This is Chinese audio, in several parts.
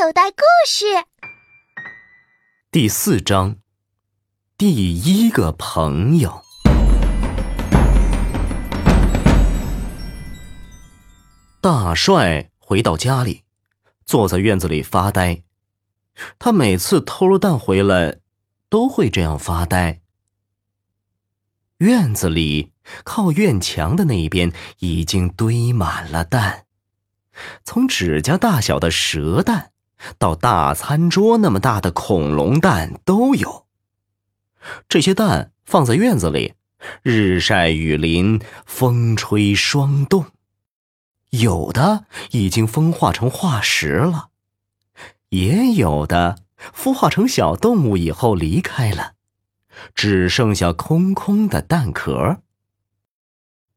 口袋故事第四章：第一个朋友。大帅回到家里，坐在院子里发呆。他每次偷了蛋回来，都会这样发呆。院子里靠院墙的那一边已经堆满了蛋，从指甲大小的蛇蛋，到大餐桌那么大的恐龙蛋都有。这些蛋放在院子里，日晒雨淋，风吹霜冻，有的已经风化成化石了，也有的孵化成小动物以后离开了。只剩下空空的蛋壳。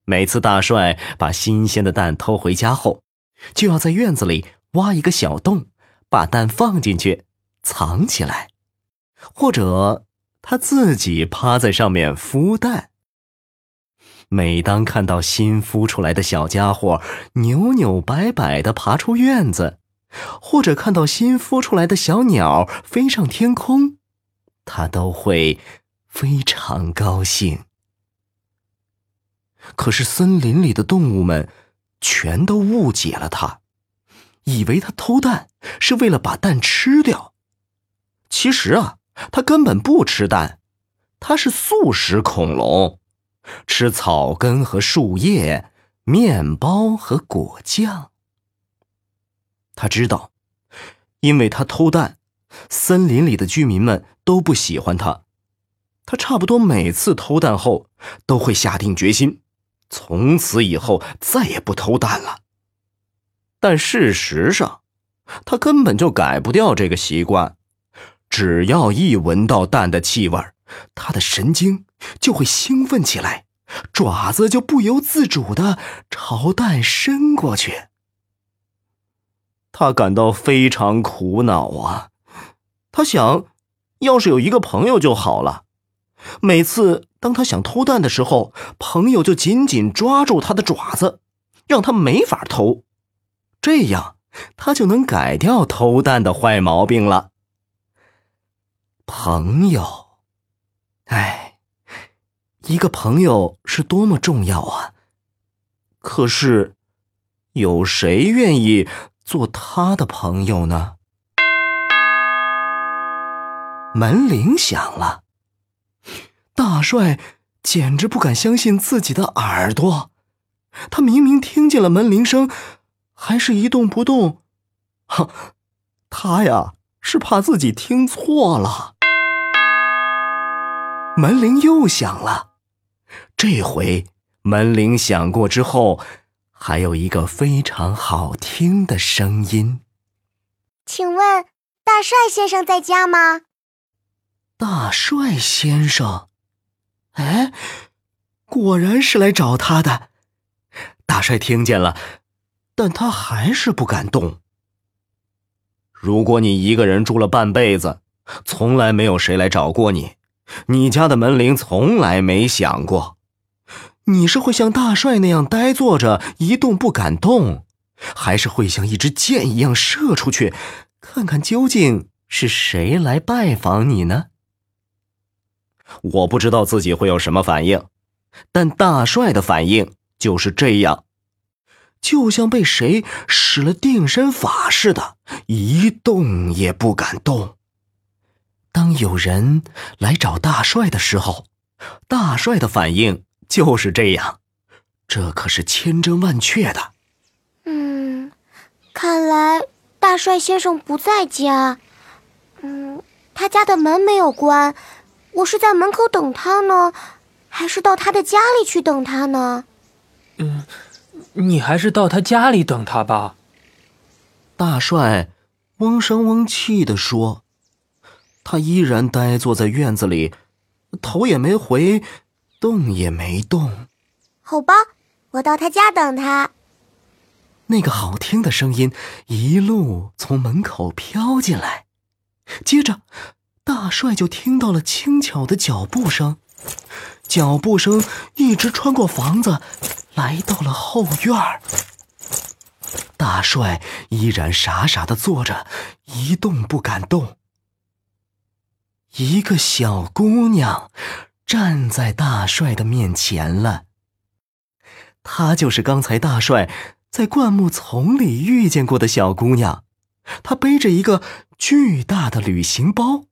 每次大帅把新鲜的蛋偷回家后，就要在院子里挖一个小洞，把蛋放进去，藏起来，或者他自己趴在上面孵蛋。每当看到新孵出来的小家伙扭扭摆摆的爬出院子，或者看到新孵出来的小鸟飞上天空，他都会。非常高兴，可是森林里的动物们全都误解了他，以为他偷蛋是为了把蛋吃掉。其实啊，他根本不吃蛋，他是素食恐龙，吃草根和树叶、面包和果酱。他知道，因为他偷蛋，森林里的居民们都不喜欢他。他差不多每次偷蛋后，都会下定决心，从此以后再也不偷蛋了。但事实上，他根本就改不掉这个习惯。只要一闻到蛋的气味，他的神经就会兴奋起来，爪子就不由自主的朝蛋伸过去。他感到非常苦恼啊！他想，要是有一个朋友就好了。每次当他想偷蛋的时候，朋友就紧紧抓住他的爪子，让他没法偷。这样，他就能改掉偷蛋的坏毛病了。朋友，哎，一个朋友是多么重要啊！可是，有谁愿意做他的朋友呢？门铃响了。大帅简直不敢相信自己的耳朵，他明明听见了门铃声，还是一动不动。哈，他呀是怕自己听错了。门铃又响了，这回门铃响过之后，还有一个非常好听的声音。请问大帅先生在家吗？大帅先生。哎，果然是来找他的。大帅听见了，但他还是不敢动。如果你一个人住了半辈子，从来没有谁来找过你，你家的门铃从来没响过，你是会像大帅那样呆坐着一动不敢动，还是会像一支箭一样射出去，看看究竟是谁来拜访你呢？我不知道自己会有什么反应，但大帅的反应就是这样，就像被谁使了定身法似的，一动也不敢动。当有人来找大帅的时候，大帅的反应就是这样，这可是千真万确的。嗯，看来大帅先生不在家。嗯，他家的门没有关。我是在门口等他呢，还是到他的家里去等他呢？嗯，你还是到他家里等他吧。大帅嗡声嗡气的说，他依然呆坐在院子里，头也没回，动也没动。好吧，我到他家等他。那个好听的声音一路从门口飘进来，接着。大帅就听到了轻巧的脚步声，脚步声一直穿过房子，来到了后院儿。大帅依然傻傻的坐着，一动不敢动。一个小姑娘站在大帅的面前了。她就是刚才大帅在灌木丛里遇见过的小姑娘，她背着一个巨大的旅行包。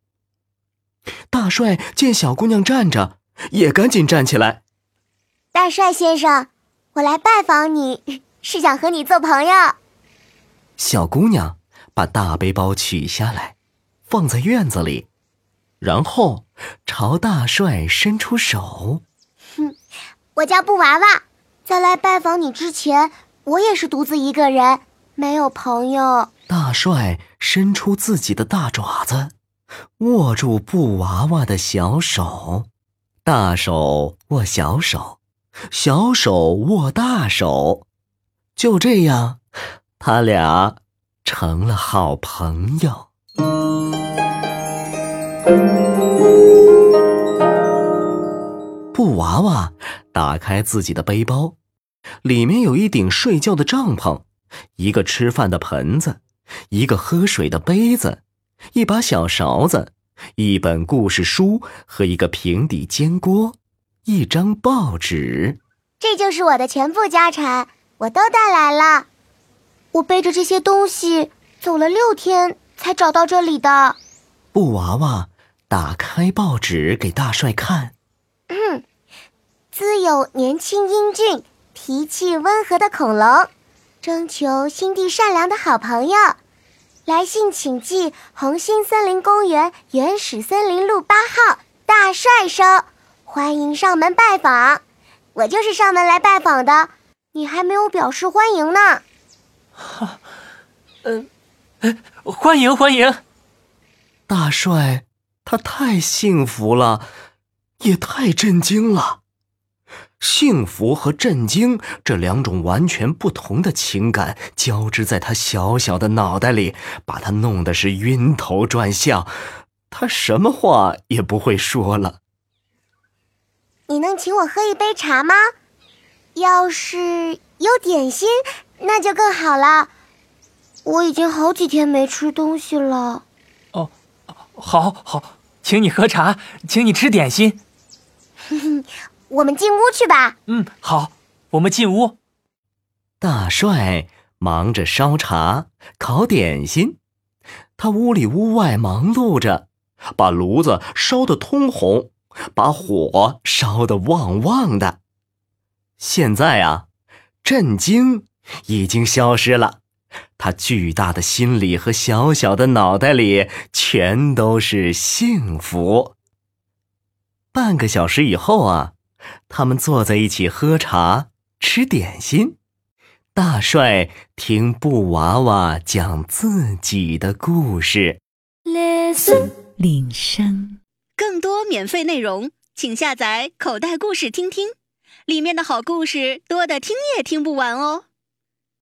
大帅见小姑娘站着，也赶紧站起来。大帅先生，我来拜访你，是想和你做朋友。小姑娘把大背包取下来，放在院子里。然后朝大帅伸出手。哼，我叫布娃娃，在来拜访你之前，我也是独自一个人，没有朋友。大帅伸出自己的大爪子，握住布娃娃的小手，大手握小手，小手握大手，就这样，他俩成了好朋友。布娃娃打开自己的背包，里面有一顶睡觉的帐篷，一个吃饭的盆子，一个喝水的杯子，一把小勺子，一本故事书和一个平底煎锅，一张报纸。这就是我的全部家产，我都带来了。我背着这些东西走了六天，才找到这里的。布娃娃。打开报纸给大帅看。嗯，自有年轻英俊、脾气温和的恐龙，征求心地善良的好朋友。来信请寄红星森林公园原始森林路八号，大帅收。欢迎上门拜访。我就是上门来拜访的，你还没有表示欢迎呢。哈，嗯，欢迎欢迎，大帅。他太幸福了，也太震惊了。幸福和震惊这两种完全不同的情感交织在他小小的脑袋里，把他弄得是晕头转向。他什么话也不会说了。你能请我喝一杯茶吗？要是有点心，那就更好了。我已经好几天没吃东西了。哦，好，好。请你喝茶，请你吃点心。我们进屋去吧。嗯，好，我们进屋。大帅忙着烧茶、烤点心，他屋里屋外忙碌着，把炉子烧得通红，把火烧得旺旺的。现在啊，震惊已经消失了。他巨大的心里和小小的脑袋里全都是幸福。半个小时以后啊，他们坐在一起喝茶、吃点心。大帅听布娃娃讲自己的故事。Listen，铃声。多免费内容，请下载口袋故事听听，里面的好故事多的听也听不完哦。